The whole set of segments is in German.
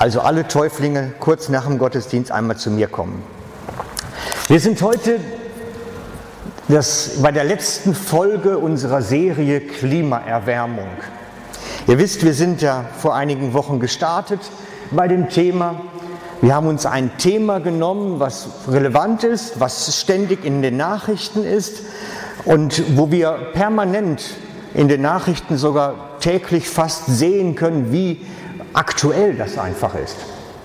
Also alle Täuflinge kurz nach dem Gottesdienst einmal zu mir kommen. Wir sind heute das, bei der letzten Folge unserer Serie Klimaerwärmung. Ihr wisst, wir sind ja vor einigen Wochen gestartet bei dem Thema. Wir haben uns ein Thema genommen, was relevant ist, was ständig in den Nachrichten ist und wo wir permanent in den Nachrichten sogar täglich fast sehen können, wie aktuell das einfach ist.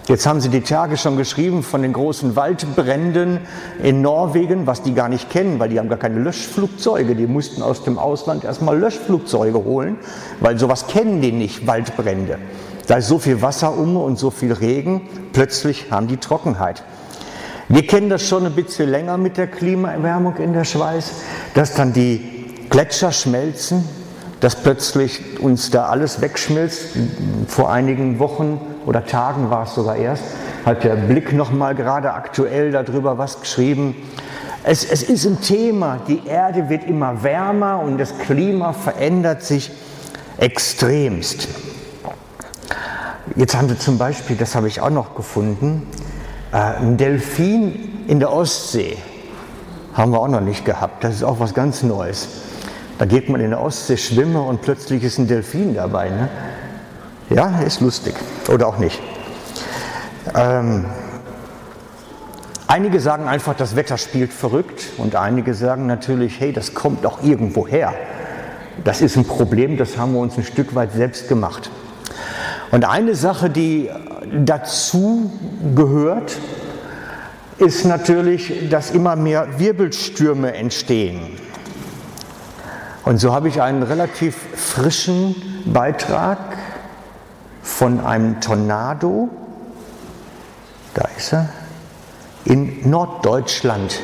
Jetzt haben Sie die Tage schon geschrieben von den großen Waldbränden in Norwegen, was die gar nicht kennen, weil die haben gar keine Löschflugzeuge. Die mussten aus dem Ausland erstmal Löschflugzeuge holen, weil sowas kennen die nicht, Waldbrände. Da ist so viel Wasser um und so viel Regen, plötzlich haben die Trockenheit. Wir kennen das schon ein bisschen länger mit der Klimaerwärmung in der Schweiz, dass dann die Gletscher schmelzen, dass plötzlich uns da alles wegschmilzt. Vor einigen Wochen oder Tagen war es sogar erst, hat der Blick noch mal gerade aktuell darüber was geschrieben. Es, es ist ein Thema, die Erde wird immer wärmer und das Klima verändert sich extremst. Jetzt haben sie zum Beispiel, das habe ich auch noch gefunden, äh, ein Delfin in der Ostsee. Haben wir auch noch nicht gehabt. Das ist auch was ganz Neues. Da geht man in der Ostsee schwimmen und plötzlich ist ein Delfin dabei. Ne? Ja, ist lustig. Oder auch nicht. Ähm, einige sagen einfach, das Wetter spielt verrückt. Und einige sagen natürlich, hey, das kommt auch irgendwo her. Das ist ein Problem, das haben wir uns ein Stück weit selbst gemacht. Und eine Sache, die dazu gehört, ist natürlich, dass immer mehr Wirbelstürme entstehen. Und so habe ich einen relativ frischen Beitrag von einem Tornado, da ist er, in Norddeutschland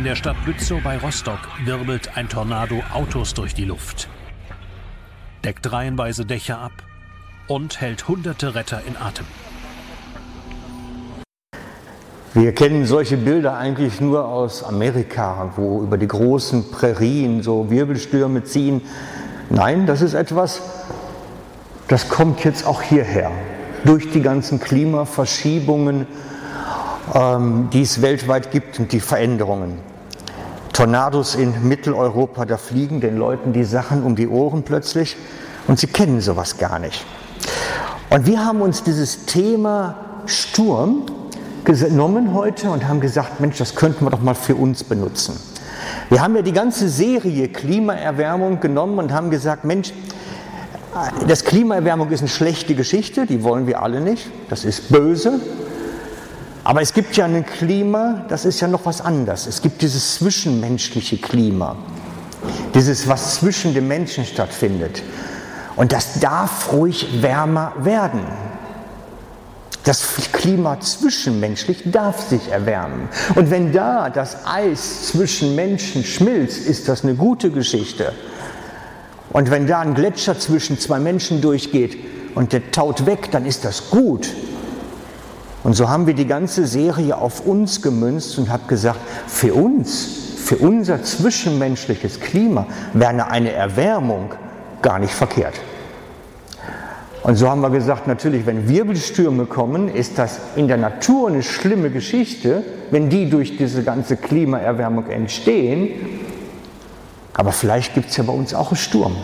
In der Stadt Lützow bei Rostock wirbelt ein Tornado Autos durch die Luft, deckt reihenweise Dächer ab und hält hunderte Retter in Atem. Wir kennen solche Bilder eigentlich nur aus Amerika, wo über die großen Prärien so Wirbelstürme ziehen. Nein, das ist etwas, das kommt jetzt auch hierher. Durch die ganzen Klimaverschiebungen, ähm, die es weltweit gibt und die Veränderungen. Tornados in Mitteleuropa, da fliegen den Leuten die Sachen um die Ohren plötzlich und sie kennen sowas gar nicht. Und wir haben uns dieses Thema Sturm genommen heute und haben gesagt, Mensch, das könnten wir doch mal für uns benutzen. Wir haben ja die ganze Serie Klimaerwärmung genommen und haben gesagt, Mensch, das Klimaerwärmung ist eine schlechte Geschichte, die wollen wir alle nicht, das ist böse, aber es gibt ja ein Klima, das ist ja noch was anderes. Es gibt dieses zwischenmenschliche Klima, dieses, was zwischen den Menschen stattfindet. Und das darf ruhig wärmer werden. Das Klima zwischenmenschlich darf sich erwärmen. Und wenn da das Eis zwischen Menschen schmilzt, ist das eine gute Geschichte. Und wenn da ein Gletscher zwischen zwei Menschen durchgeht und der taut weg, dann ist das gut. Und so haben wir die ganze Serie auf uns gemünzt und haben gesagt, für uns, für unser zwischenmenschliches Klima wäre eine Erwärmung gar nicht verkehrt. Und so haben wir gesagt, natürlich, wenn Wirbelstürme kommen, ist das in der Natur eine schlimme Geschichte, wenn die durch diese ganze Klimaerwärmung entstehen. Aber vielleicht gibt es ja bei uns auch einen Sturm.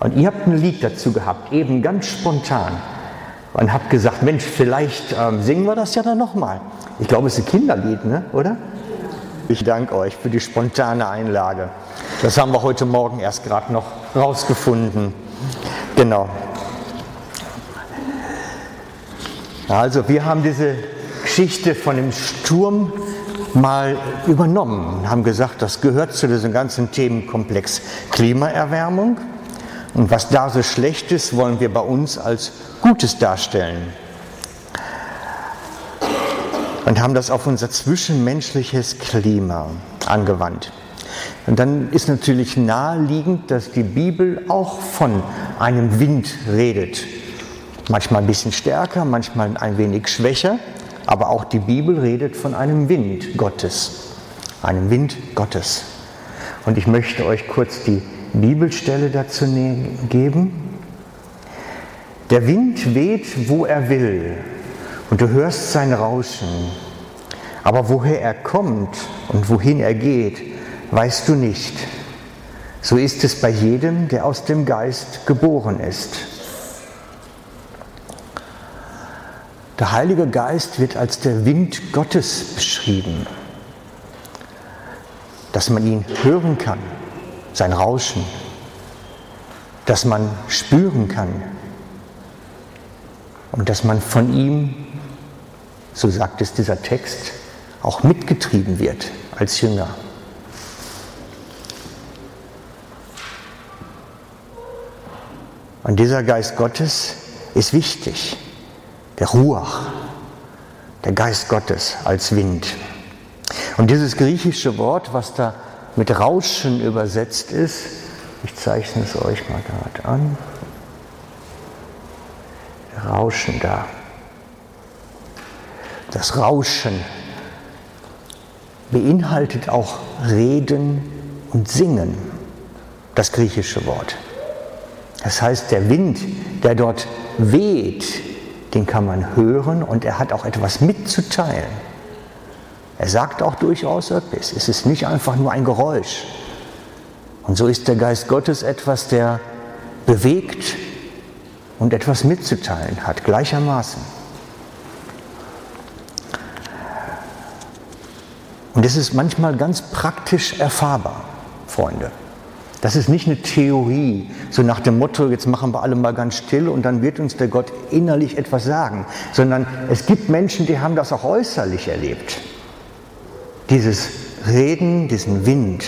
Und ihr habt ein Lied dazu gehabt, eben ganz spontan und habe gesagt, Mensch, vielleicht ähm, singen wir das ja dann nochmal. Ich glaube, es ist ein Kinderlied, ne? oder? Ich danke euch für die spontane Einlage. Das haben wir heute Morgen erst gerade noch rausgefunden. Genau. Also wir haben diese Geschichte von dem Sturm mal übernommen, haben gesagt, das gehört zu diesem ganzen Themenkomplex Klimaerwärmung. Und was da so schlecht ist, wollen wir bei uns als Gutes darstellen. Und haben das auf unser zwischenmenschliches Klima angewandt. Und dann ist natürlich naheliegend, dass die Bibel auch von einem Wind redet. Manchmal ein bisschen stärker, manchmal ein wenig schwächer. Aber auch die Bibel redet von einem Wind Gottes. Einem Wind Gottes. Und ich möchte euch kurz die Bibelstelle dazu ne-, geben. Der Wind weht, wo er will, und du hörst sein Rauschen. Aber woher er kommt und wohin er geht, weißt du nicht. So ist es bei jedem, der aus dem Geist geboren ist. Der Heilige Geist wird als der Wind Gottes beschrieben, dass man ihn hören kann, sein Rauschen, dass man spüren kann und dass man von ihm, so sagt es dieser Text, auch mitgetrieben wird als Jünger. Und dieser Geist Gottes ist wichtig der Ruach, der Geist Gottes als Wind. Und dieses griechische Wort, was da mit Rauschen übersetzt ist, ich zeichne es euch mal gerade an. Rauschen da. Das Rauschen beinhaltet auch Reden und Singen, das griechische Wort. Das heißt, der Wind, der dort weht, den kann man hören und er hat auch etwas mitzuteilen. Er sagt auch durchaus etwas. Es ist nicht einfach nur ein Geräusch. Und so ist der Geist Gottes etwas, der bewegt und etwas mitzuteilen hat, gleichermaßen. Und es ist manchmal ganz praktisch erfahrbar, Freunde. Das ist nicht eine Theorie, so nach dem Motto, jetzt machen wir alle mal ganz still und dann wird uns der Gott innerlich etwas sagen, sondern es gibt Menschen, die haben das auch äußerlich erlebt. Dieses Reden, diesen Wind.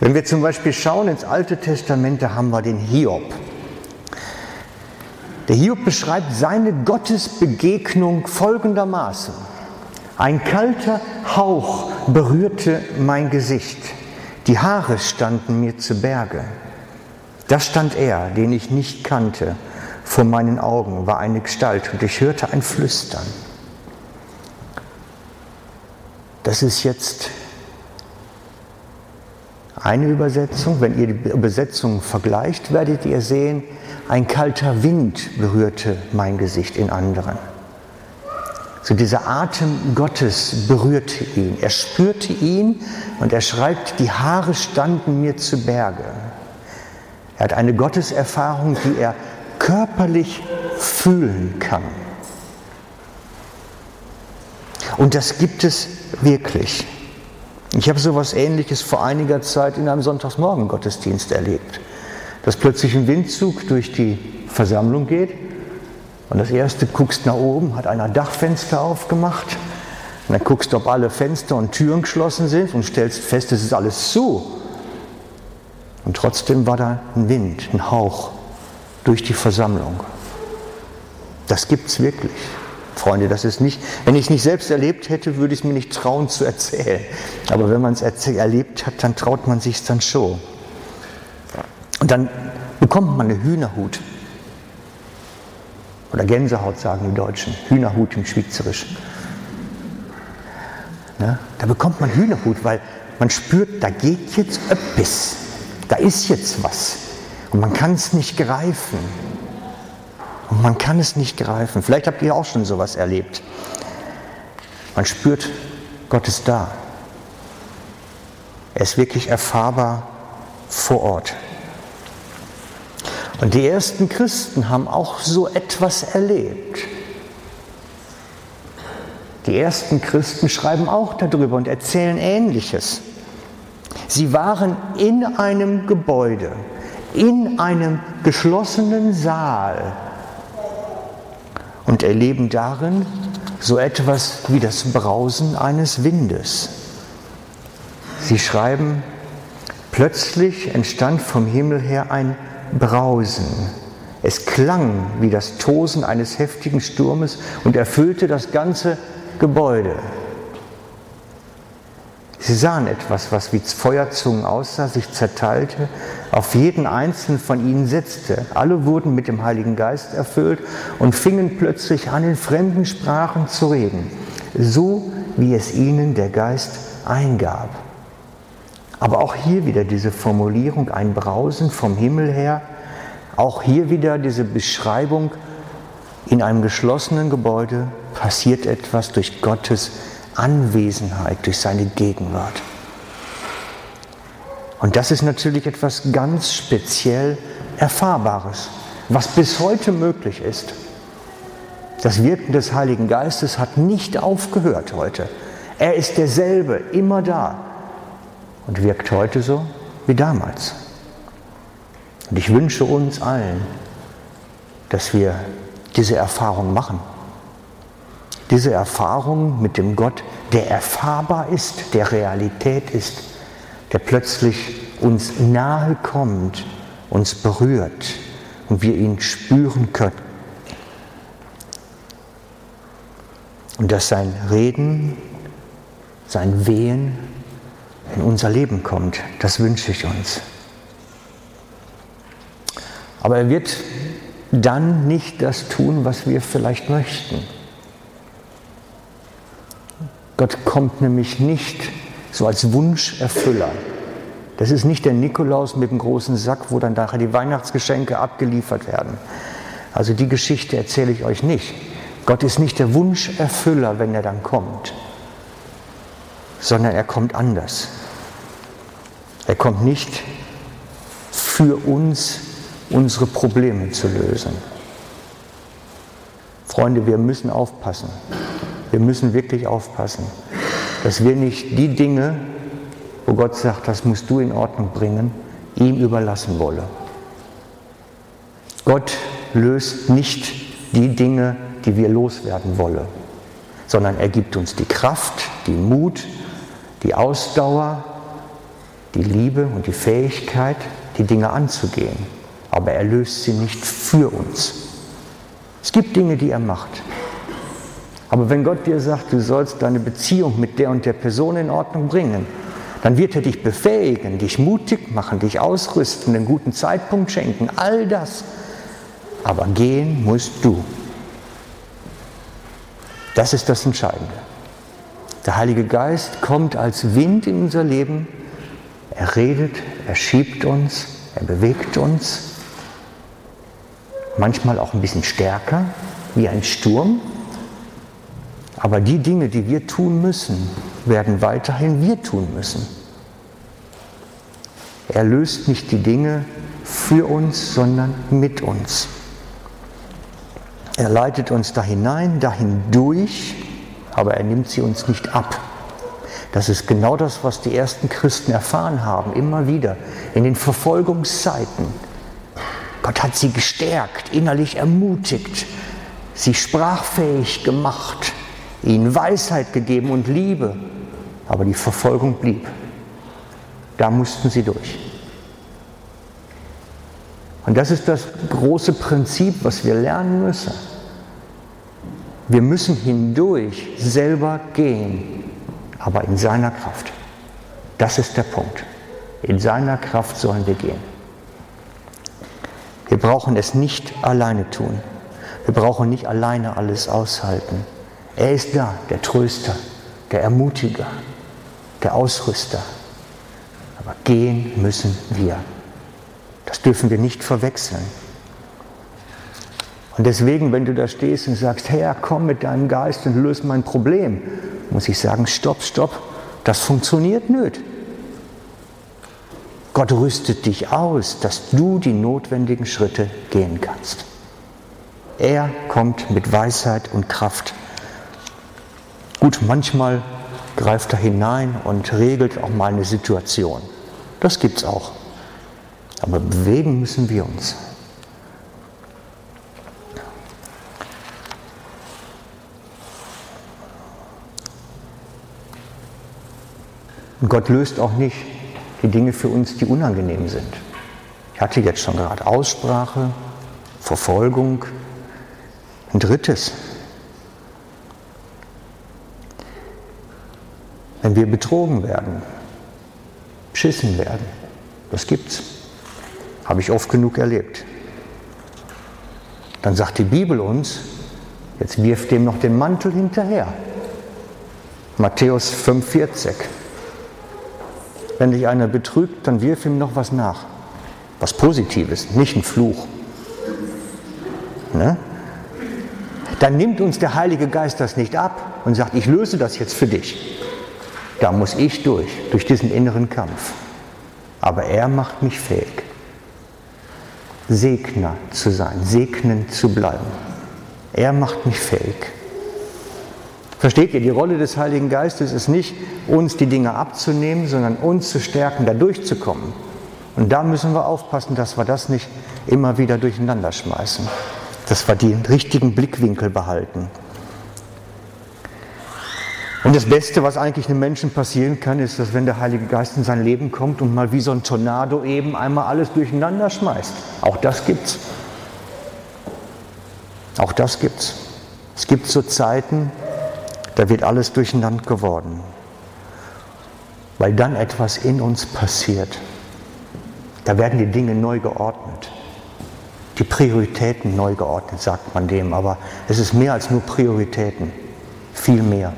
Wenn wir zum Beispiel schauen ins Alte Testament, da haben wir den Hiob. Der Hiob beschreibt seine Gottesbegegnung folgendermaßen. Ein kalter Hauch berührte mein Gesicht. Die Haare standen mir zu Berge. Da stand er, den ich nicht kannte. Vor meinen Augen war eine Gestalt und ich hörte ein Flüstern. Das ist jetzt eine Übersetzung. Wenn ihr die Übersetzung vergleicht, werdet ihr sehen, ein kalter Wind berührte mein Gesicht in anderen. So dieser Atem Gottes berührte ihn. Er spürte ihn und er schreibt, die Haare standen mir zu Berge. Er hat eine Gotteserfahrung, die er körperlich fühlen kann. Und das gibt es wirklich. Ich habe so etwas Ähnliches vor einiger Zeit in einem Sonntagsmorgen-Gottesdienst erlebt, dass plötzlich ein Windzug durch die Versammlung geht und das erste guckst nach oben, hat einer Dachfenster aufgemacht. Und dann guckst du, ob alle Fenster und Türen geschlossen sind und stellst fest, es ist alles zu. Und trotzdem war da ein Wind, ein Hauch durch die Versammlung. Das gibt es wirklich. Freunde, das ist nicht, wenn ich es nicht selbst erlebt hätte, würde ich es mir nicht trauen zu erzählen. Aber wenn man es erlebt hat, dann traut man sich es dann schon. Und dann bekommt man eine Hühnerhut. Oder Gänsehaut sagen die Deutschen, Hühnerhut im Schweizerischen. Ne? Da bekommt man Hühnerhut, weil man spürt, da geht jetzt etwas, da ist jetzt was. Und man kann es nicht greifen. Und man kann es nicht greifen. Vielleicht habt ihr auch schon sowas erlebt. Man spürt, Gott ist da. Er ist wirklich erfahrbar vor Ort. Und die ersten Christen haben auch so etwas erlebt. Die ersten Christen schreiben auch darüber und erzählen Ähnliches. Sie waren in einem Gebäude, in einem geschlossenen Saal und erleben darin so etwas wie das Brausen eines Windes. Sie schreiben, plötzlich entstand vom Himmel her ein Brausen. Es klang wie das Tosen eines heftigen Sturmes und erfüllte das ganze Gebäude. Sie sahen etwas, was wie Feuerzungen aussah, sich zerteilte, auf jeden einzelnen von ihnen setzte. Alle wurden mit dem Heiligen Geist erfüllt und fingen plötzlich an, in fremden Sprachen zu reden, so wie es ihnen der Geist eingab. Aber auch hier wieder diese Formulierung, ein Brausen vom Himmel her, auch hier wieder diese Beschreibung, in einem geschlossenen Gebäude passiert etwas durch Gottes Anwesenheit, durch seine Gegenwart. Und das ist natürlich etwas ganz speziell Erfahrbares, was bis heute möglich ist. Das Wirken des Heiligen Geistes hat nicht aufgehört heute. Er ist derselbe, immer da und wirkt heute so wie damals. Und ich wünsche uns allen, dass wir diese Erfahrung machen. Diese Erfahrung mit dem Gott, der erfahrbar ist, der Realität ist, der plötzlich uns nahe kommt, uns berührt und wir ihn spüren können. Und dass sein Reden, sein Wehen in unser Leben kommt, das wünsche ich uns. Aber er wird dann nicht das tun, was wir vielleicht möchten. Gott kommt nämlich nicht so als Wunscherfüller. Das ist nicht der Nikolaus mit dem großen Sack, wo dann nachher die Weihnachtsgeschenke abgeliefert werden. Also die Geschichte erzähle ich euch nicht. Gott ist nicht der Wunscherfüller, wenn er dann kommt, sondern er kommt anders. Er kommt nicht für uns unsere Probleme zu lösen. Freunde, wir müssen aufpassen. Wir müssen wirklich aufpassen, dass wir nicht die Dinge, wo Gott sagt, das musst du in Ordnung bringen, ihm überlassen wollen. Gott löst nicht die Dinge, die wir loswerden wollen, sondern er gibt uns die Kraft, die Mut, die Ausdauer, die Liebe und die Fähigkeit, die Dinge anzugehen aber er löst sie nicht für uns. Es gibt Dinge, die er macht. Aber wenn Gott dir sagt, du sollst deine Beziehung mit der und der Person in Ordnung bringen, dann wird er dich befähigen, dich mutig machen, dich ausrüsten, einen guten Zeitpunkt schenken, all das. Aber gehen musst du. Das ist das Entscheidende. Der Heilige Geist kommt als Wind in unser Leben. Er redet, er schiebt uns, er bewegt uns manchmal auch ein bisschen stärker wie ein Sturm. Aber die Dinge, die wir tun müssen, werden weiterhin wir tun müssen. Er löst nicht die Dinge für uns, sondern mit uns. Er leitet uns da hinein, dahin durch, aber er nimmt sie uns nicht ab. Das ist genau das, was die ersten Christen erfahren haben, immer wieder in den Verfolgungszeiten Gott hat sie gestärkt, innerlich ermutigt, sie sprachfähig gemacht, ihnen Weisheit gegeben und Liebe. Aber die Verfolgung blieb. Da mussten sie durch. Und das ist das große Prinzip, was wir lernen müssen. Wir müssen hindurch selber gehen, aber in seiner Kraft. Das ist der Punkt. In seiner Kraft sollen wir gehen. Wir brauchen es nicht alleine tun. Wir brauchen nicht alleine alles aushalten. Er ist da, der Tröster, der Ermutiger, der Ausrüster. Aber gehen müssen wir. Das dürfen wir nicht verwechseln. Und deswegen, wenn du da stehst und sagst, Herr, komm mit deinem Geist und löse mein Problem, muss ich sagen, stopp, stopp, das funktioniert nicht. Gott rüstet dich aus, dass du die notwendigen Schritte gehen kannst. Er kommt mit Weisheit und Kraft. Gut, manchmal greift er hinein und regelt auch mal eine Situation. Das gibt es auch. Aber bewegen müssen wir uns. Und Gott löst auch nicht die Dinge für uns, die unangenehm sind. Ich hatte jetzt schon gerade Aussprache, Verfolgung. Ein drittes. Wenn wir betrogen werden, beschissen werden, das gibt's. Habe ich oft genug erlebt. Dann sagt die Bibel uns, jetzt wirft dem noch den Mantel hinterher. Matthäus 5,40. Wenn dich einer betrügt, dann wirf ihm noch was nach. Was Positives, nicht ein Fluch. Ne? Dann nimmt uns der Heilige Geist das nicht ab und sagt, ich löse das jetzt für dich. Da muss ich durch, durch diesen inneren Kampf. Aber er macht mich fähig, Segner zu sein, segnend zu bleiben. Er macht mich fähig. Versteht ihr, die Rolle des Heiligen Geistes ist nicht, uns die Dinge abzunehmen, sondern uns zu stärken, da durchzukommen. Und da müssen wir aufpassen, dass wir das nicht immer wieder durcheinander schmeißen, dass wir den richtigen Blickwinkel behalten. Und das Beste, was eigentlich einem Menschen passieren kann, ist, dass wenn der Heilige Geist in sein Leben kommt und mal wie so ein Tornado eben einmal alles durcheinander schmeißt. Auch das gibt's. Auch das gibt's. Es gibt so Zeiten, da wird alles durcheinander geworden, weil dann etwas in uns passiert. Da werden die Dinge neu geordnet. Die Prioritäten neu geordnet, sagt man dem, aber es ist mehr als nur Prioritäten, viel mehr.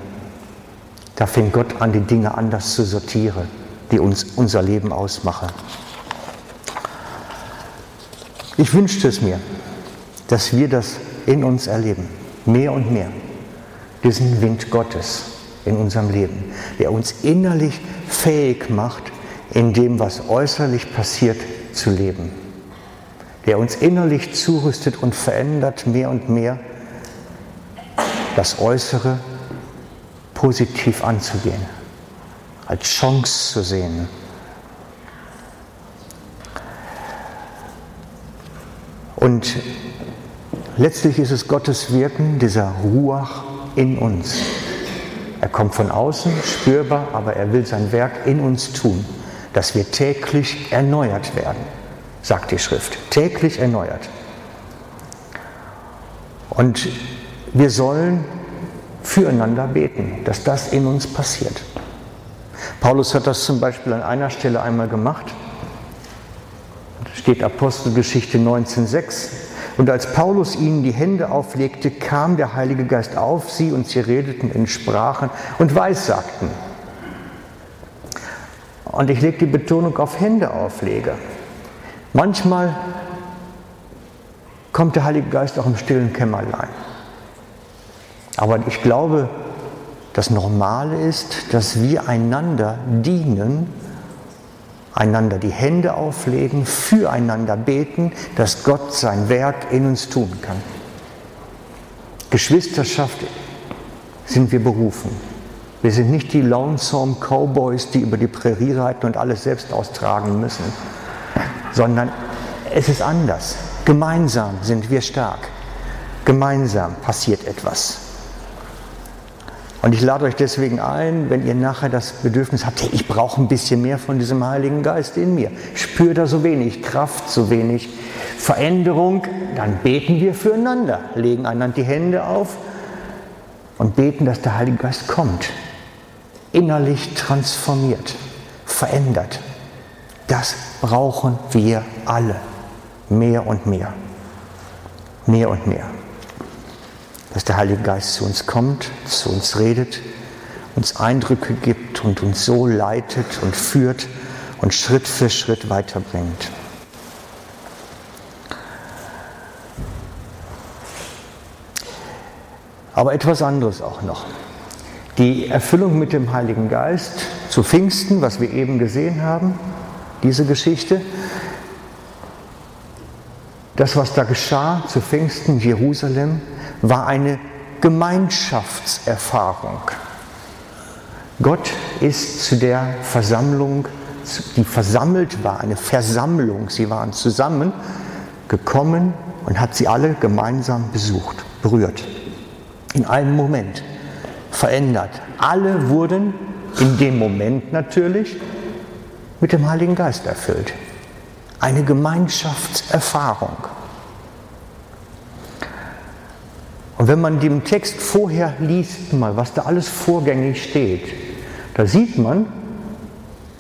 Da fängt Gott an, die Dinge anders zu sortieren, die uns unser Leben ausmachen. Ich wünschte es mir, dass wir das in uns erleben, mehr und mehr diesen Wind Gottes in unserem Leben, der uns innerlich fähig macht, in dem, was äußerlich passiert, zu leben. Der uns innerlich zurüstet und verändert mehr und mehr, das Äußere positiv anzugehen, als Chance zu sehen. Und letztlich ist es Gottes Wirken, dieser Ruach, in uns. Er kommt von außen, spürbar, aber er will sein Werk in uns tun, dass wir täglich erneuert werden, sagt die Schrift. Täglich erneuert. Und wir sollen füreinander beten, dass das in uns passiert. Paulus hat das zum Beispiel an einer Stelle einmal gemacht. Da steht Apostelgeschichte 19,6. Und als Paulus ihnen die Hände auflegte, kam der Heilige Geist auf sie und sie redeten in Sprachen und Weissagten. Und ich lege die Betonung auf Hände auflege. Manchmal kommt der Heilige Geist auch im stillen Kämmerlein. Aber ich glaube, das Normale ist, dass wir einander dienen einander die Hände auflegen, füreinander beten, dass Gott sein Werk in uns tun kann. Geschwisterschaft sind wir berufen. Wir sind nicht die Lonesome Cowboys, die über die Prärie reiten und alles selbst austragen müssen, sondern es ist anders. Gemeinsam sind wir stark. Gemeinsam passiert etwas. Und ich lade euch deswegen ein, wenn ihr nachher das Bedürfnis habt, ich brauche ein bisschen mehr von diesem Heiligen Geist in mir. Spür da so wenig Kraft, so wenig Veränderung, dann beten wir füreinander, legen einander die Hände auf und beten, dass der Heilige Geist kommt, innerlich transformiert, verändert. Das brauchen wir alle, mehr und mehr, mehr und mehr dass der Heilige Geist zu uns kommt, zu uns redet, uns Eindrücke gibt und uns so leitet und führt und Schritt für Schritt weiterbringt. Aber etwas anderes auch noch. Die Erfüllung mit dem Heiligen Geist zu Pfingsten, was wir eben gesehen haben, diese Geschichte, das, was da geschah zu Pfingsten Jerusalem, war eine Gemeinschaftserfahrung. Gott ist zu der Versammlung, die versammelt war, eine Versammlung, sie waren zusammen gekommen und hat sie alle gemeinsam besucht, berührt. In einem Moment verändert. Alle wurden in dem Moment natürlich mit dem Heiligen Geist erfüllt. Eine Gemeinschaftserfahrung. Und wenn man den Text vorher liest, mal, was da alles vorgängig steht, da sieht man,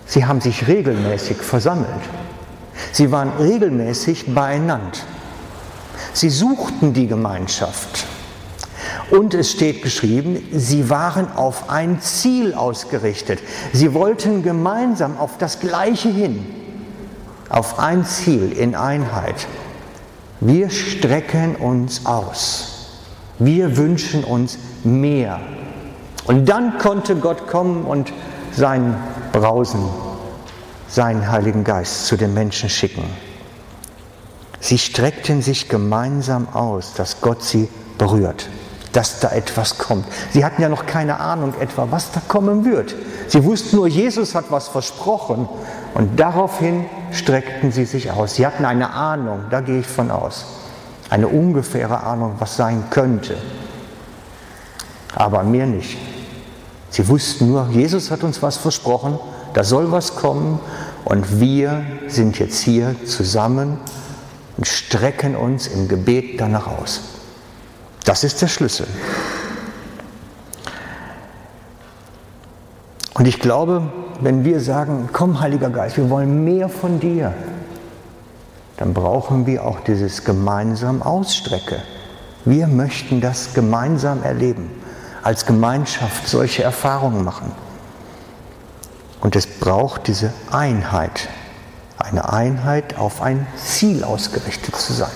sie haben sich regelmäßig versammelt. Sie waren regelmäßig beieinander. Sie suchten die Gemeinschaft. Und es steht geschrieben, sie waren auf ein Ziel ausgerichtet. Sie wollten gemeinsam auf das Gleiche hin, auf ein Ziel in Einheit. Wir strecken uns aus. Wir wünschen uns mehr. Und dann konnte Gott kommen und sein Brausen, seinen Heiligen Geist zu den Menschen schicken. Sie streckten sich gemeinsam aus, dass Gott sie berührt, dass da etwas kommt. Sie hatten ja noch keine Ahnung etwa, was da kommen wird. Sie wussten nur, Jesus hat was versprochen und daraufhin streckten sie sich aus. Sie hatten eine Ahnung, da gehe ich von aus eine ungefähre Ahnung, was sein könnte. Aber mehr nicht. Sie wussten nur, Jesus hat uns was versprochen, da soll was kommen und wir sind jetzt hier zusammen und strecken uns im Gebet danach aus. Das ist der Schlüssel. Und ich glaube, wenn wir sagen, komm Heiliger Geist, wir wollen mehr von dir, dann brauchen wir auch dieses gemeinsam Ausstrecke. Wir möchten das gemeinsam erleben, als Gemeinschaft solche Erfahrungen machen. Und es braucht diese Einheit, eine Einheit auf ein Ziel ausgerichtet zu sein.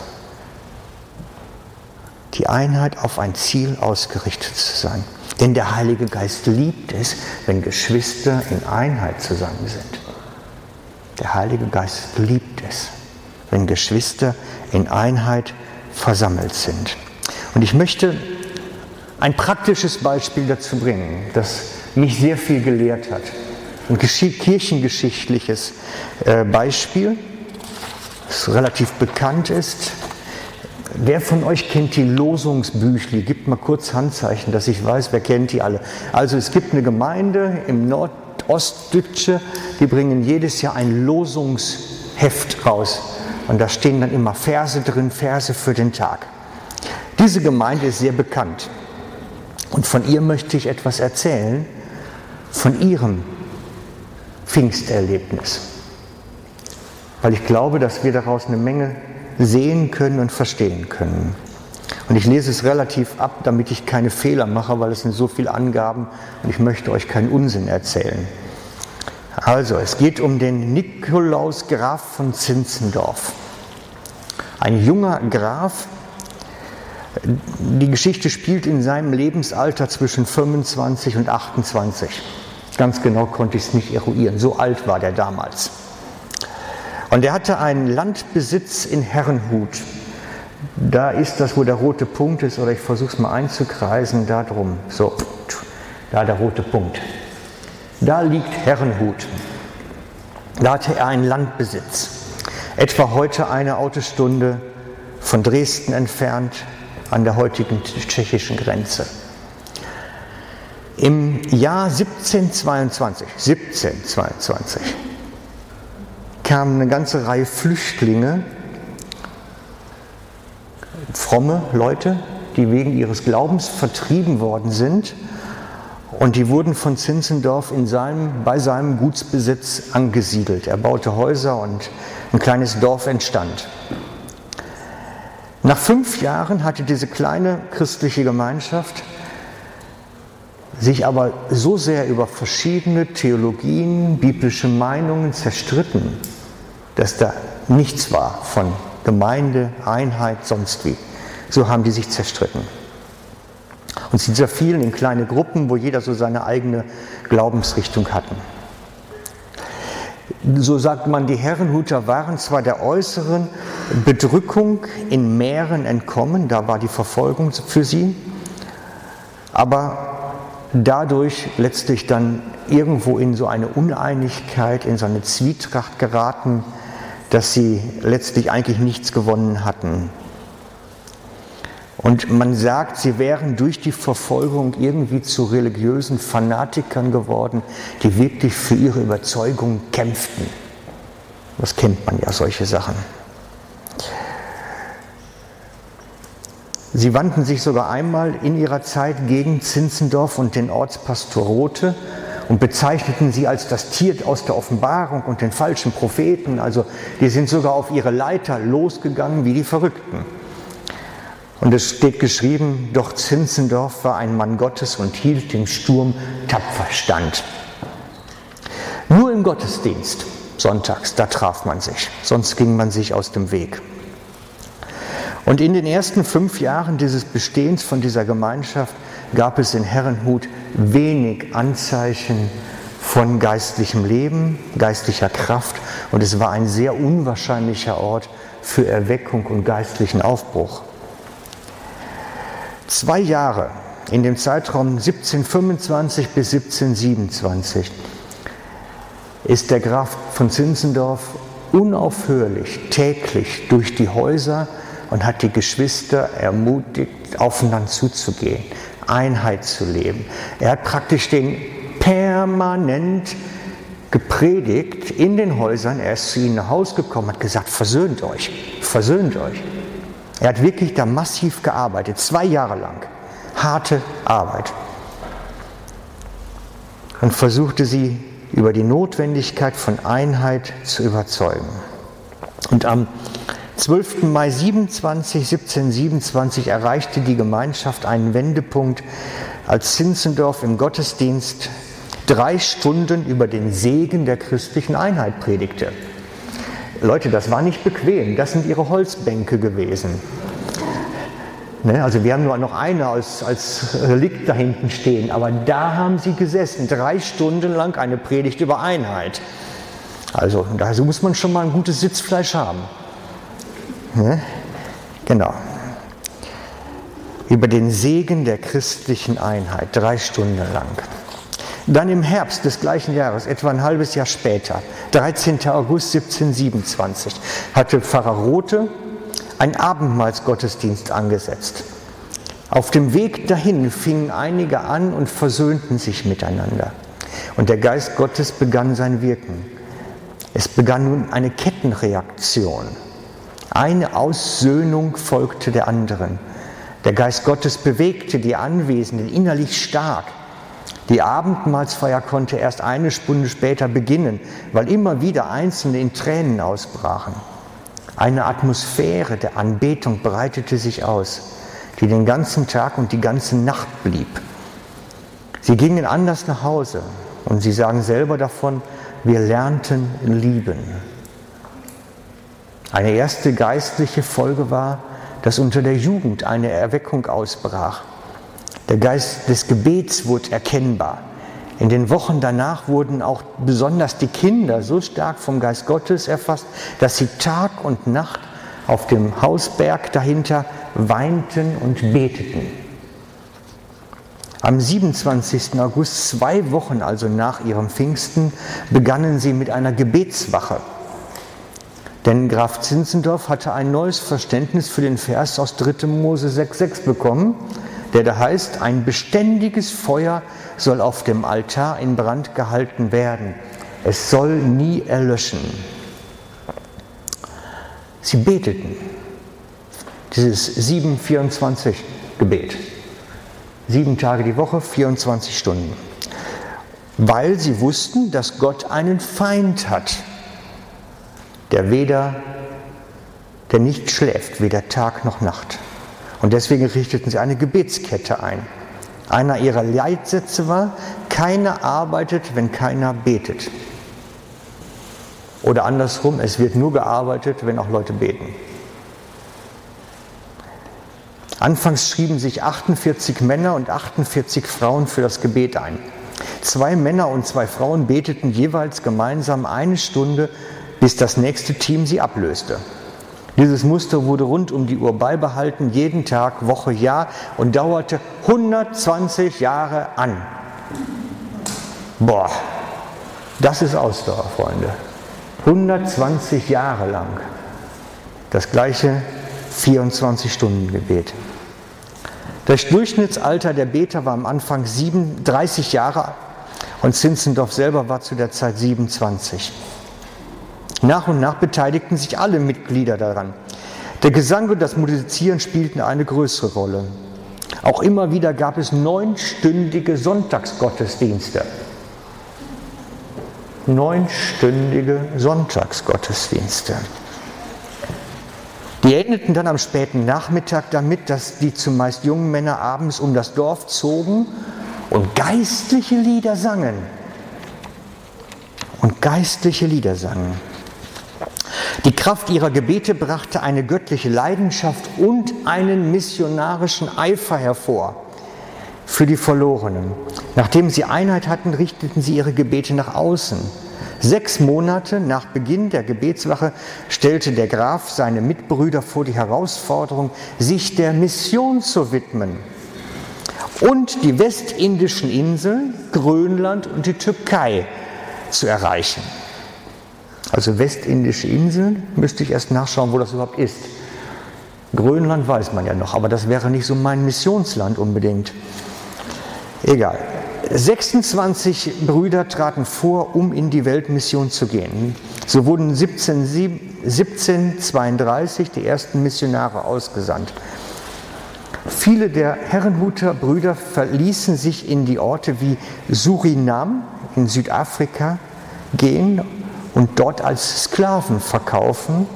Die Einheit auf ein Ziel ausgerichtet zu sein. Denn der Heilige Geist liebt es, wenn Geschwister in Einheit zusammen sind. Der Heilige Geist liebt es wenn Geschwister in Einheit versammelt sind. Und ich möchte ein praktisches Beispiel dazu bringen, das mich sehr viel gelehrt hat. Ein kirchengeschichtliches äh, Beispiel, das relativ bekannt ist. Wer von euch kennt die Losungsbüchli? Gibt mal kurz Handzeichen, dass ich weiß, wer kennt die alle. Also es gibt eine Gemeinde im Nordostdütsche, die bringen jedes Jahr ein Losungsheft raus. Und da stehen dann immer Verse drin, Verse für den Tag. Diese Gemeinde ist sehr bekannt. Und von ihr möchte ich etwas erzählen, von ihrem Pfingsterlebnis. Weil ich glaube, dass wir daraus eine Menge sehen können und verstehen können. Und ich lese es relativ ab, damit ich keine Fehler mache, weil es sind so viele Angaben und ich möchte euch keinen Unsinn erzählen. Also, es geht um den Nikolaus Graf von Zinzendorf. Ein junger Graf. Die Geschichte spielt in seinem Lebensalter zwischen 25 und 28. Ganz genau konnte ich es nicht eruieren. So alt war der damals. Und er hatte einen Landbesitz in Herrenhut. Da ist das, wo der rote Punkt ist, oder ich versuche es mal einzukreisen, da drum. So, da der rote Punkt. Da liegt Herrenhut. Da hatte er einen Landbesitz, etwa heute eine Autostunde von Dresden entfernt an der heutigen tschechischen Grenze. Im Jahr 1722, 1722 kam eine ganze Reihe Flüchtlinge, fromme Leute, die wegen ihres Glaubens vertrieben worden sind und die wurden von Zinzendorf in seinem, bei seinem Gutsbesitz angesiedelt. Er baute Häuser und ein kleines Dorf entstand. Nach fünf Jahren hatte diese kleine christliche Gemeinschaft sich aber so sehr über verschiedene Theologien, biblische Meinungen zerstritten, dass da nichts war von Gemeinde, Einheit, sonst wie. So haben die sich zerstritten. Und sie zerfielen in kleine Gruppen, wo jeder so seine eigene Glaubensrichtung hatten. So sagt man, die Herrenhuter waren zwar der äußeren Bedrückung in Mähren entkommen, da war die Verfolgung für sie, aber dadurch letztlich dann irgendwo in so eine Uneinigkeit, in so eine Zwietracht geraten, dass sie letztlich eigentlich nichts gewonnen hatten. Und man sagt, sie wären durch die Verfolgung irgendwie zu religiösen Fanatikern geworden, die wirklich für ihre Überzeugung kämpften. Das kennt man ja, solche Sachen. Sie wandten sich sogar einmal in ihrer Zeit gegen Zinzendorf und den Ortspastor Rothe und bezeichneten sie als das Tier aus der Offenbarung und den falschen Propheten. Also die sind sogar auf ihre Leiter losgegangen wie die Verrückten. Und es steht geschrieben, doch Zinzendorf war ein Mann Gottes und hielt dem Sturm tapfer stand. Nur im Gottesdienst, sonntags, da traf man sich, sonst ging man sich aus dem Weg. Und in den ersten fünf Jahren dieses Bestehens von dieser Gemeinschaft gab es in Herrenhut wenig Anzeichen von geistlichem Leben, geistlicher Kraft und es war ein sehr unwahrscheinlicher Ort für Erweckung und geistlichen Aufbruch. Zwei Jahre in dem Zeitraum 1725 bis 1727 ist der Graf von Zinzendorf unaufhörlich täglich durch die Häuser und hat die Geschwister ermutigt, aufeinander zuzugehen, Einheit zu leben. Er hat praktisch den permanent gepredigt in den Häusern. Er ist zu ihnen nach Hause gekommen, hat gesagt, versöhnt euch, versöhnt euch. Er hat wirklich da massiv gearbeitet, zwei Jahre lang. Harte Arbeit. Und versuchte sie über die Notwendigkeit von Einheit zu überzeugen. Und am 12. Mai 27, 1727 erreichte die Gemeinschaft einen Wendepunkt, als Zinzendorf im Gottesdienst drei Stunden über den Segen der christlichen Einheit predigte. Leute, das war nicht bequem, das sind ihre Holzbänke gewesen. Ne, also wir haben nur noch eine als, als Relikt da hinten stehen, aber da haben sie gesessen, drei Stunden lang eine Predigt über Einheit. Also da muss man schon mal ein gutes Sitzfleisch haben. Ne? Genau. Über den Segen der christlichen Einheit, drei Stunden lang. Dann im Herbst des gleichen Jahres, etwa ein halbes Jahr später, 13. August 1727, hatte Pfarrer Rothe ein Abendmahlsgottesdienst angesetzt. Auf dem Weg dahin fingen einige an und versöhnten sich miteinander. Und der Geist Gottes begann sein Wirken. Es begann nun eine Kettenreaktion. Eine Aussöhnung folgte der anderen. Der Geist Gottes bewegte die Anwesenden innerlich stark. Die Abendmahlsfeier konnte erst eine Stunde später beginnen, weil immer wieder Einzelne in Tränen ausbrachen. Eine Atmosphäre der Anbetung breitete sich aus, die den ganzen Tag und die ganze Nacht blieb. Sie gingen anders nach Hause und sie sagen selber davon, wir lernten lieben. Eine erste geistliche Folge war, dass unter der Jugend eine Erweckung ausbrach. Der Geist des Gebets wurde erkennbar. In den Wochen danach wurden auch besonders die Kinder so stark vom Geist Gottes erfasst, dass sie Tag und Nacht auf dem Hausberg dahinter weinten und beteten. Am 27. August, zwei Wochen also nach ihrem Pfingsten, begannen sie mit einer Gebetswache. Denn Graf Zinzendorf hatte ein neues Verständnis für den Vers aus 3. Mose 6,6 bekommen, der da heißt, ein beständiges Feuer soll auf dem Altar in Brand gehalten werden. Es soll nie erlöschen. Sie beteten dieses 7-24 Gebet. Sieben Tage die Woche, 24 Stunden. Weil sie wussten, dass Gott einen Feind hat der weder, der nicht schläft, weder Tag noch Nacht. Und deswegen richteten sie eine Gebetskette ein. Einer ihrer Leitsätze war, keiner arbeitet, wenn keiner betet. Oder andersrum, es wird nur gearbeitet, wenn auch Leute beten. Anfangs schrieben sich 48 Männer und 48 Frauen für das Gebet ein. Zwei Männer und zwei Frauen beteten jeweils gemeinsam eine Stunde bis das nächste Team sie ablöste. Dieses Muster wurde rund um die Uhr beibehalten, jeden Tag, Woche, Jahr und dauerte 120 Jahre an. Boah, das ist Ausdauer, Freunde. 120 Jahre lang. Das gleiche 24-Stunden-Gebet. Das Durchschnittsalter der Beter war am Anfang 37 Jahre und Zinzendorf selber war zu der Zeit 27. Nach und nach beteiligten sich alle Mitglieder daran. Der Gesang und das Musizieren spielten eine größere Rolle. Auch immer wieder gab es neunstündige Sonntagsgottesdienste. Neunstündige Sonntagsgottesdienste. Die endeten dann am späten Nachmittag damit, dass die zumeist jungen Männer abends um das Dorf zogen und geistliche Lieder sangen. Und geistliche Lieder sangen. Die Kraft ihrer Gebete brachte eine göttliche Leidenschaft und einen missionarischen Eifer hervor für die Verlorenen. Nachdem sie Einheit hatten, richteten sie ihre Gebete nach außen. Sechs Monate nach Beginn der Gebetswache stellte der Graf seine Mitbrüder vor die Herausforderung, sich der Mission zu widmen und die westindischen Inseln, Grönland und die Türkei zu erreichen. Also westindische Inseln müsste ich erst nachschauen, wo das überhaupt ist. Grönland weiß man ja noch, aber das wäre nicht so mein Missionsland unbedingt. Egal. 26 Brüder traten vor, um in die Weltmission zu gehen. So wurden 1732 die ersten Missionare ausgesandt. Viele der Herrenhuter Brüder verließen sich in die Orte wie Surinam in Südafrika gehen und dort als Sklaven verkaufen,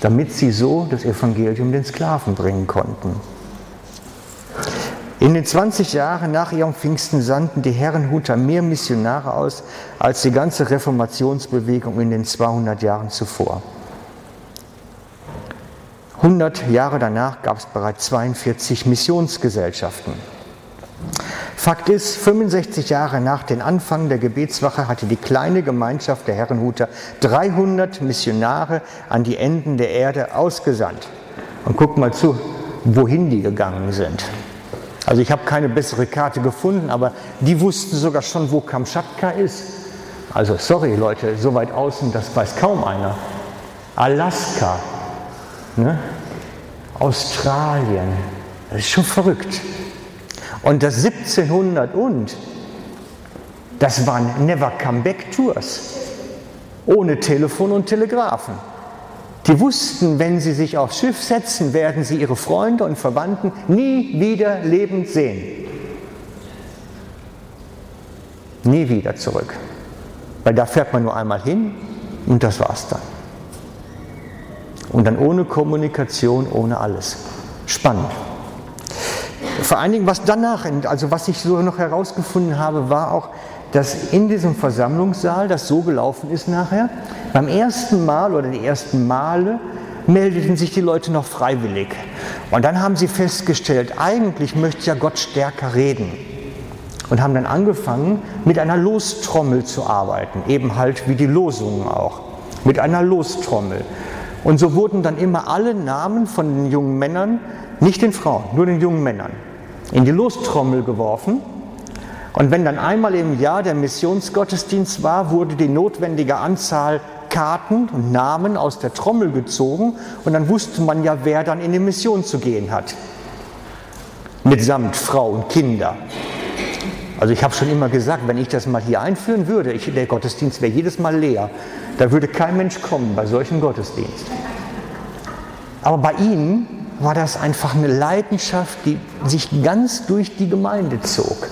damit sie so das Evangelium den Sklaven bringen konnten. In den 20 Jahren nach ihrem Pfingsten sandten die Herrenhuter mehr Missionare aus als die ganze Reformationsbewegung in den 200 Jahren zuvor. 100 Jahre danach gab es bereits 42 Missionsgesellschaften. Fakt ist, 65 Jahre nach dem Anfang der Gebetswache hatte die kleine Gemeinschaft der Herrenhuter 300 Missionare an die Enden der Erde ausgesandt. Und guckt mal zu, wohin die gegangen sind. Also ich habe keine bessere Karte gefunden, aber die wussten sogar schon, wo Kamtschatka ist. Also sorry Leute, so weit außen, das weiß kaum einer. Alaska, ne? Australien, das ist schon verrückt. Und das 1700 und, das waren Never Come Back Tours, ohne Telefon und Telegrafen. Die wussten, wenn sie sich aufs Schiff setzen, werden sie ihre Freunde und Verwandten nie wieder lebend sehen. Nie wieder zurück. Weil da fährt man nur einmal hin und das war's dann. Und dann ohne Kommunikation, ohne alles. Spannend. Vor allen Dingen, was danach, also was ich so noch herausgefunden habe, war auch, dass in diesem Versammlungssaal das so gelaufen ist nachher. Beim ersten Mal oder die ersten Male meldeten sich die Leute noch freiwillig. Und dann haben sie festgestellt, eigentlich möchte ja Gott stärker reden. Und haben dann angefangen, mit einer Lostrommel zu arbeiten, eben halt wie die Losungen auch, mit einer Lostrommel. Und so wurden dann immer alle Namen von den jungen Männern, nicht den Frauen, nur den jungen Männern, in die Lostrommel geworfen und wenn dann einmal im Jahr der Missionsgottesdienst war, wurde die notwendige Anzahl Karten und Namen aus der Trommel gezogen und dann wusste man ja, wer dann in die Mission zu gehen hat. Mitsamt Frau und Kinder. Also ich habe schon immer gesagt, wenn ich das mal hier einführen würde, ich, der Gottesdienst wäre jedes Mal leer. Da würde kein Mensch kommen bei solchem Gottesdienst. Aber bei ihnen war das einfach eine Leidenschaft, die sich ganz durch die Gemeinde zog.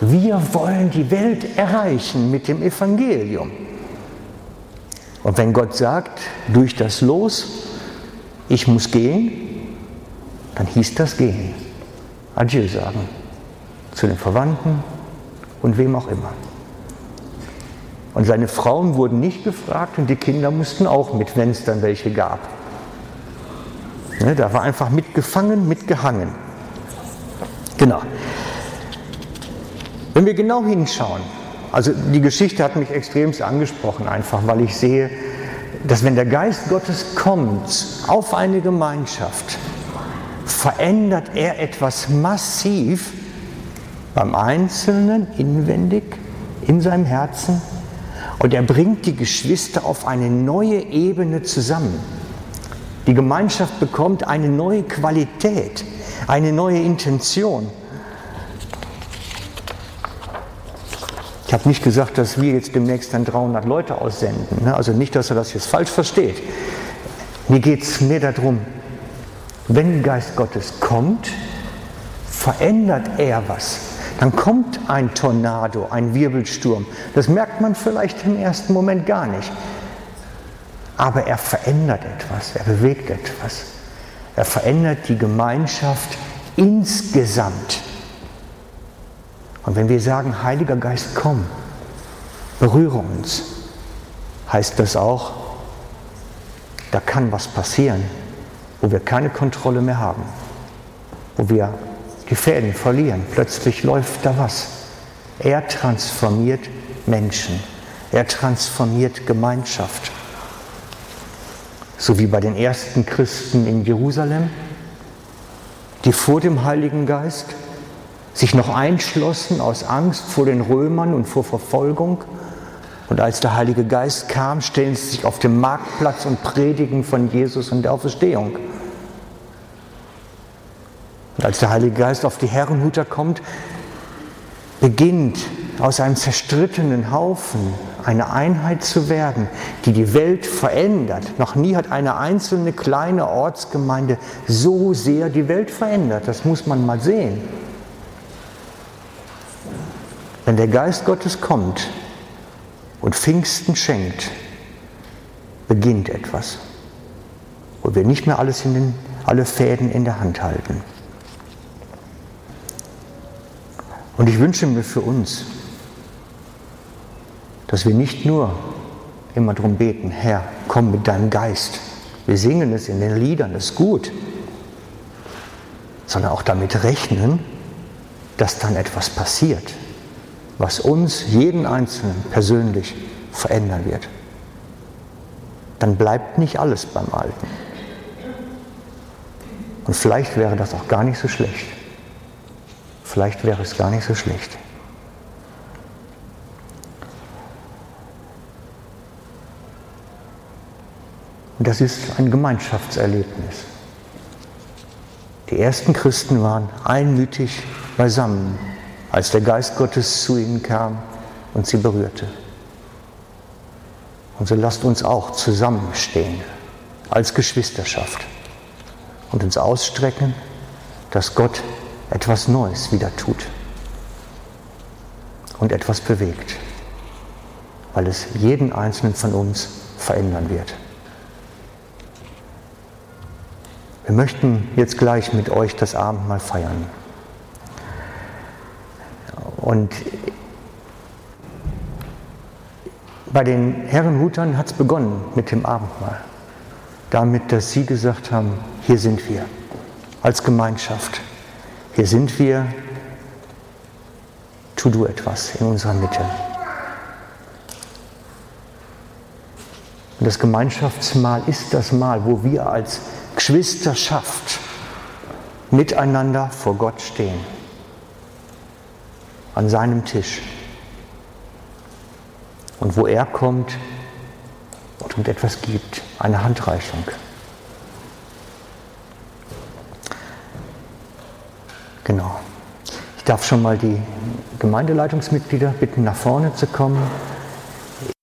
Wir wollen die Welt erreichen mit dem Evangelium. Und wenn Gott sagt, durch das Los, ich muss gehen, dann hieß das gehen. Adieu sagen. Zu den Verwandten und wem auch immer. Und seine Frauen wurden nicht gefragt und die Kinder mussten auch mit, wenn es dann welche gab. Ne, da war einfach mitgefangen, mitgehangen. Genau. Wenn wir genau hinschauen, also die Geschichte hat mich extremst angesprochen, einfach weil ich sehe, dass wenn der Geist Gottes kommt auf eine Gemeinschaft, verändert er etwas massiv, beim Einzelnen inwendig, in seinem Herzen. Und er bringt die Geschwister auf eine neue Ebene zusammen. Die Gemeinschaft bekommt eine neue Qualität, eine neue Intention. Ich habe nicht gesagt, dass wir jetzt demnächst dann 300 Leute aussenden. Ne? Also nicht, dass er das jetzt falsch versteht. Mir geht es mehr darum, wenn Geist Gottes kommt, verändert er was. Dann kommt ein Tornado, ein Wirbelsturm. Das merkt man vielleicht im ersten Moment gar nicht. Aber er verändert etwas, er bewegt etwas. Er verändert die Gemeinschaft insgesamt. Und wenn wir sagen, Heiliger Geist, komm, berühre uns, heißt das auch, da kann was passieren, wo wir keine Kontrolle mehr haben, wo wir die Fäden verlieren. Plötzlich läuft da was. Er transformiert Menschen, er transformiert Gemeinschaft. So wie bei den ersten Christen in Jerusalem, die vor dem Heiligen Geist sich noch einschlossen aus Angst vor den Römern und vor Verfolgung. Und als der Heilige Geist kam, stellen sie sich auf dem Marktplatz und predigen von Jesus und der Auferstehung. Und als der Heilige Geist auf die Herrenhuter kommt, beginnt aus einem zerstrittenen Haufen eine Einheit zu werden, die die Welt verändert. Noch nie hat eine einzelne kleine Ortsgemeinde so sehr die Welt verändert. Das muss man mal sehen. Wenn der Geist Gottes kommt und Pfingsten schenkt, beginnt etwas, wo wir nicht mehr alles in den, alle Fäden in der Hand halten. Und ich wünsche mir für uns, dass wir nicht nur immer darum beten, Herr, komm mit deinem Geist. Wir singen es in den Liedern, das ist gut, sondern auch damit rechnen, dass dann etwas passiert was uns, jeden Einzelnen persönlich verändern wird. Dann bleibt nicht alles beim Alten. Und vielleicht wäre das auch gar nicht so schlecht. Vielleicht wäre es gar nicht so schlecht. Und das ist ein Gemeinschaftserlebnis. Die ersten Christen waren einmütig beisammen als der Geist Gottes zu ihnen kam und sie berührte. Und so lasst uns auch zusammenstehen als Geschwisterschaft und uns ausstrecken, dass Gott etwas Neues wieder tut und etwas bewegt, weil es jeden einzelnen von uns verändern wird. Wir möchten jetzt gleich mit euch das Abendmahl feiern. Und bei den Herrenhutern hat es begonnen mit dem Abendmahl. Damit, dass sie gesagt haben, hier sind wir als Gemeinschaft. Hier sind wir, tu du etwas in unserer Mitte. Und das Gemeinschaftsmahl ist das Mahl, wo wir als Geschwisterschaft miteinander vor Gott stehen an seinem Tisch. Und wo er kommt und uns etwas gibt, eine Handreichung. Genau. Ich darf schon mal die Gemeindeleitungsmitglieder bitten, nach vorne zu kommen.